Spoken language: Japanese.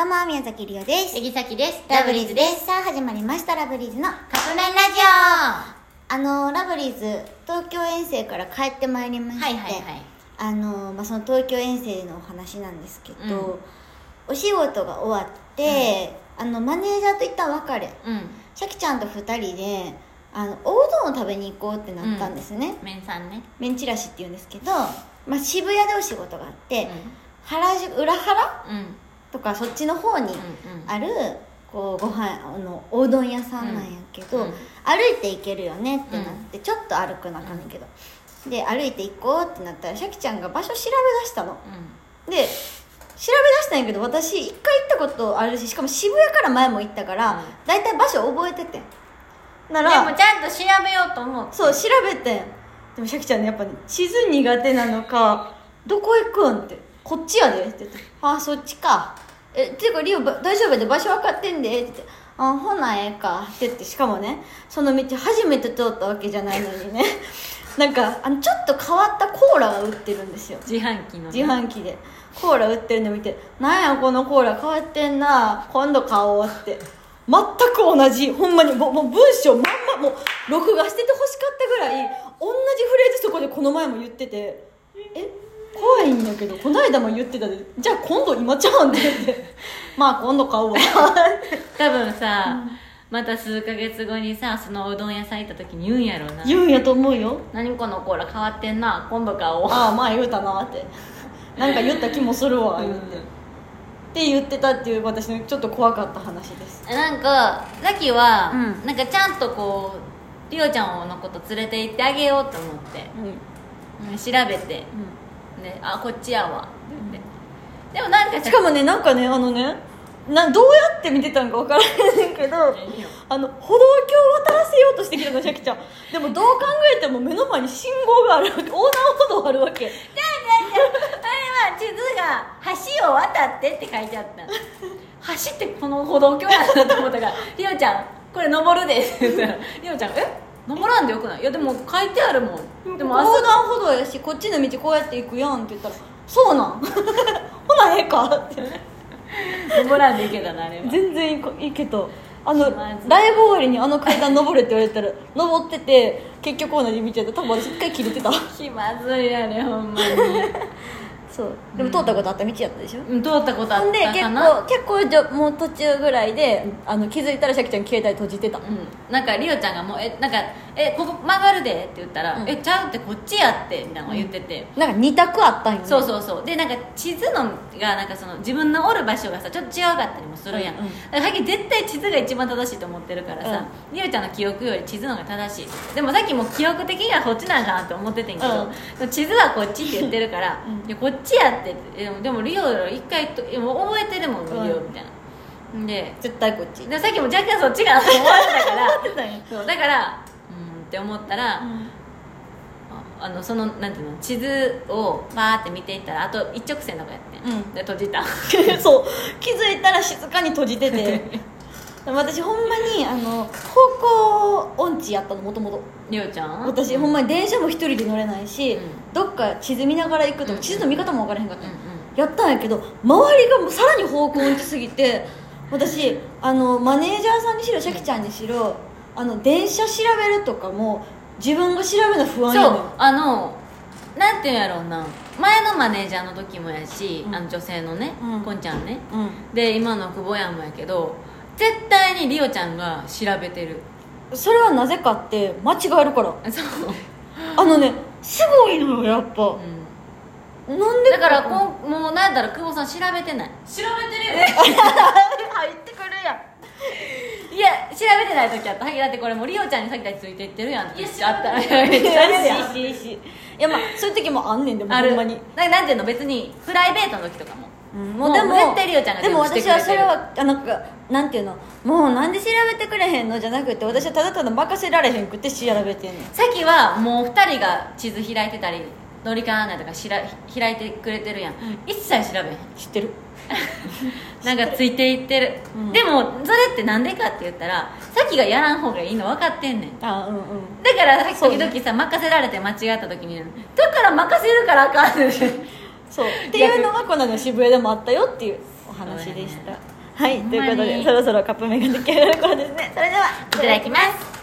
どうも、宮崎りおです。杉崎です。ラブリーズです。さあ、始まりました、ラブリーズの。カップ麺ラジあの、ラブリーズ、東京遠征から帰ってまいりまして、はいはいはい。あの、まあ、その東京遠征のお話なんですけど、うん。お仕事が終わって、あの、マネージャーと一旦別れ、オうん。シャキちゃんと二人で、あの、おうどんを食べに行こうってなったんですね。麺さんね。メンチラシって言うんですけど、まあ、渋谷でお仕事があって、う原宿、裏原？んうんとかそっちの方にうんあるこうご飯あのおうどん屋さんなんやけど、うんうん歩いて行けるよねってなって、ちょっと歩くなあかんねんけど、で歩いて行こうってなったらシャキちゃんが場所調べ出したの。で調べ出したんやけど私一回行ったことあるししかも渋谷から前も行ったから、うん。大体場所覚えててん。なうんらでもちゃんと調べようと思ってそう調べてん。でもシャキちゃんねやっぱね地図苦手なのか「どこ行くん?」って「こっちやで」って言って「ああそっちか」えっていうかリオば大丈夫やで場所分かってんで。って言って「あほなええか」って言ってしかもねその道初めて通ったわけじゃないのにね。なんかあのちょっと変わったコーラが売ってるんですよ。自販機のね。自販機で。コーラ売ってるの見て「なんやこのコーラ変わってんな。今度買おう」って。全く同じ。ほんまにもうもう文章まんまもう録画してて欲しかったぐらい同じフレーズそこでこの前も言ってて「えんだけどこの間も言ってたでじゃあ今度今ちゃうん」って言って「まあ今度買うわ」多分さ、また数ヶ月後にさそのうどん屋さん行った時に言うんやろうな。言うんやと思うよ。何このコーラ変わってんな。今度買おう。ああまあ言うたなって。なんか言った気もするわ言って、って言ってたっていう私のちょっと怖かった話です。なんかザキは、うん。なんかちゃんとこうリオちゃんのこと連れて行ってあげようと思って、うん。うん調べてであこっちやわ。って言って、でもなんかさしかもねなんかねあのねなどうやって見てたんか分からへんけどあの歩道橋を渡らせようとしてきたのシャキちゃん。でもどう考えても目の前に信号があるわけ。横断歩道あるわけ。あれは地図が橋を渡ってって書いてあった。の橋ってこの歩道橋やなと思ったから「りおちゃんこれ登るで」って言ったらりおちゃん「え？登らんでよくない?」いやでも書いてあるもんでも横断歩道やしこっちの道こうやって行くやんって言ったら「そうなん。ほなええか」って登らんでいけたなあれは。全然いこいいけどあのライブ終わりにあの階段登れって言われたら登ってて結局同じ道やった多分私一回切れてた。気まずいやねほんまに。そう。でも通ったことあった道やったでしょ、うん。通ったことあっほんで結たかな構結構じゃもう途中ぐらいであの気づいたらシャキちゃん携帯閉じてた、うん、なんかリオちゃんがもう「えなんかえここ曲がるで」って言ったら「うん。えちゃうってこっちやって」みたいなのを言ってて、なんか2択あったんよ、ね、そうそうそう。でなんか地図のがなんかその自分のおる場所がさちょっと違うかったりもするやん、うんうん。だからさっき絶対地図が一番正しいと思ってるからさ、りおちゃんの記憶より地図の方が正しい。でもさっきも記憶的にはこっちなんかなって思っててんけど、地図はこっちって言ってるから「うん。いやこっちやって」ってでもでもリオ一回といやもう覚えてるもんリオ、うんみたいな。で絶対こっち。でさっきも若干そっちかなと思ってたから だからうんって思ったら、ああのそのなんていうの地図をバーって見ていったらあと一直線とかやってん、うん。で閉じた。そう。気づいたら静かに閉じてて。私ほんまにあの方向音痴やったのもともとりょうちゃん？私ほんまに電車も一人で乗れないし、うん。どっか地図見ながら行くとうん。か地図の見方も分からへんかった、うんうん。やったんやけど周りがもうさらに方向音痴すぎて私あのマネージャーさんにしろシャキちゃんにしろあの電車調べるとかも自分が調べるの不安やそうあのなんていうんやろうな。前のマネージャーの時もやし、うん。あの女性のね、うん。こんちゃんね。うで今の久保やんもやけど絶対にりおちゃんが調べてる。んそれはなぜかって間違えるから。そう、あのねすごいのよやっぱ、うん。なんでだからこうもうなんだろう久保さん調べてない。調べてるよ。入ってくるやん調べてない時あった。だってこれもうリオちゃんにさっきからついていってるやん。って言っったら。いやめっちゃあるやんしい。しい。いやまあそういう時もあんねんでもある。ほんまに。ななんていうの別にプライベートの時とかも。もうでも絶対リオちゃんがでも私はそれはあなんかなんていうの？もうなんで調べてくれへんのじゃなくて私はただただ任せられへんくて調べてんねん。さっきはもう2人が地図開いてたり乗り換え案内とかしら開いてくれてるやん、一切調べへん。知ってる。なんかついていってる、うん。でもそれってなんでかって言ったらさっきがやらん方がいいの分かってんねん。あうんうん。だから時々さ、任せられて間違った時にだから任せるからあかんねん。そう。っていうのがこの間の渋谷でもあったよっていうお話でした。はい。ということでそろそろカップ麺が出来上がる頃ですね。それではいただきます